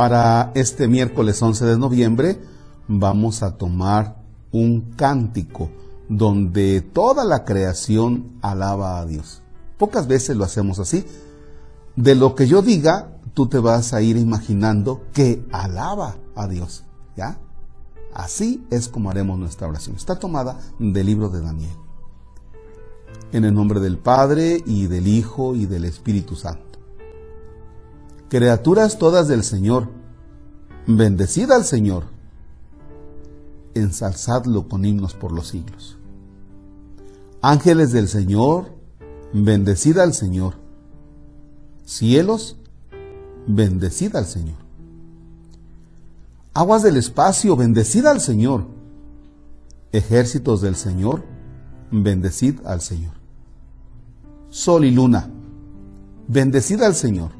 Para este miércoles 11 de noviembre vamos a tomar un cántico donde toda la creación alaba a Dios. Pocas veces lo hacemos así. De lo que yo diga, tú te vas a ir imaginando que alaba a Dios. ¿Ya? Así es como haremos nuestra oración. Está tomada del libro de Daniel. En el nombre del Padre y del Hijo y del Espíritu Santo. Criaturas todas del Señor, bendecid al Señor, ensalzadlo con himnos por los siglos. Ángeles del Señor, bendecid al Señor. Cielos, bendecid al Señor. Aguas del espacio, bendecid al Señor. Ejércitos del Señor, bendecid al Señor. Sol y luna, bendecid al Señor.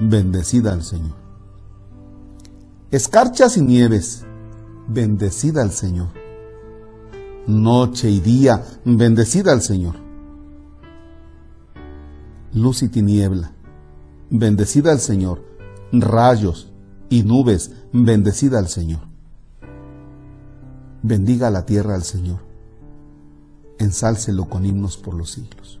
bendecida al Señor. Escarchas y nieves, bendecida al Señor. Noche y día, bendecida al Señor. Luz y tiniebla, bendecida al Señor. Rayos y nubes, bendecida al Señor. Bendiga la tierra al Señor. Ensálcelo con himnos por los siglos.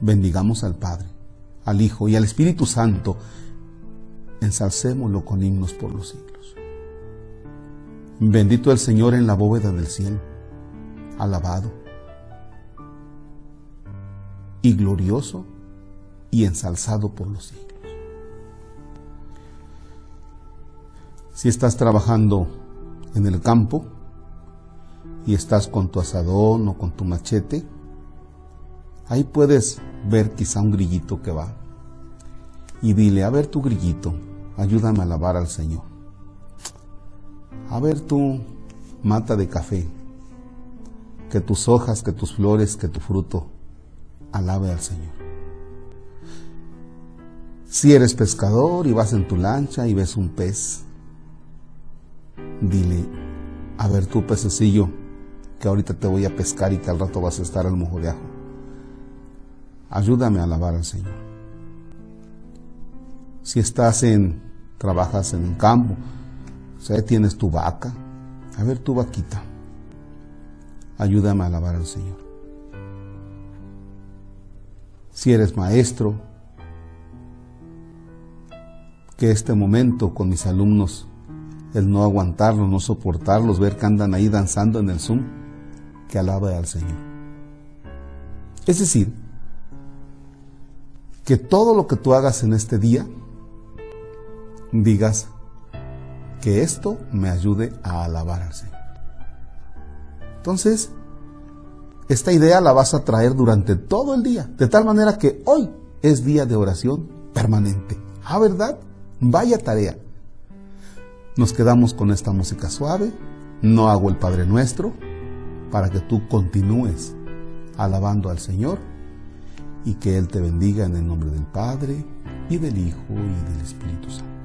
Bendigamos al Padre al Hijo y al Espíritu Santo, ensalcémoslo con himnos por los siglos. Bendito el Señor en la bóveda del cielo, alabado y glorioso y ensalzado por los siglos. Si estás trabajando en el campo y estás con tu asadón o con tu machete, ahí puedes ver quizá un grillito que va. Y dile, a ver tu grillito, ayúdame a alabar al Señor. A ver tu mata de café, que tus hojas, que tus flores, que tu fruto alabe al Señor. Si eres pescador y vas en tu lancha y ves un pez, dile, a ver tu pececillo, que ahorita te voy a pescar y que al rato vas a estar al mojo de ajo. Ayúdame a alabar al Señor. Si estás en, trabajas en un campo, o sea, tienes tu vaca, a ver tu vaquita. Ayúdame a alabar al Señor. Si eres maestro, que este momento con mis alumnos, el no aguantarlos, no soportarlos, ver que andan ahí danzando en el Zoom, que alabe al Señor. Es decir, que todo lo que tú hagas en este día, digas que esto me ayude a alabar al Señor. Entonces, esta idea la vas a traer durante todo el día, de tal manera que hoy es día de oración permanente. Ah, ¿verdad? Vaya tarea. Nos quedamos con esta música suave, no hago el Padre Nuestro, para que tú continúes alabando al Señor y que Él te bendiga en el nombre del Padre y del Hijo y del Espíritu Santo.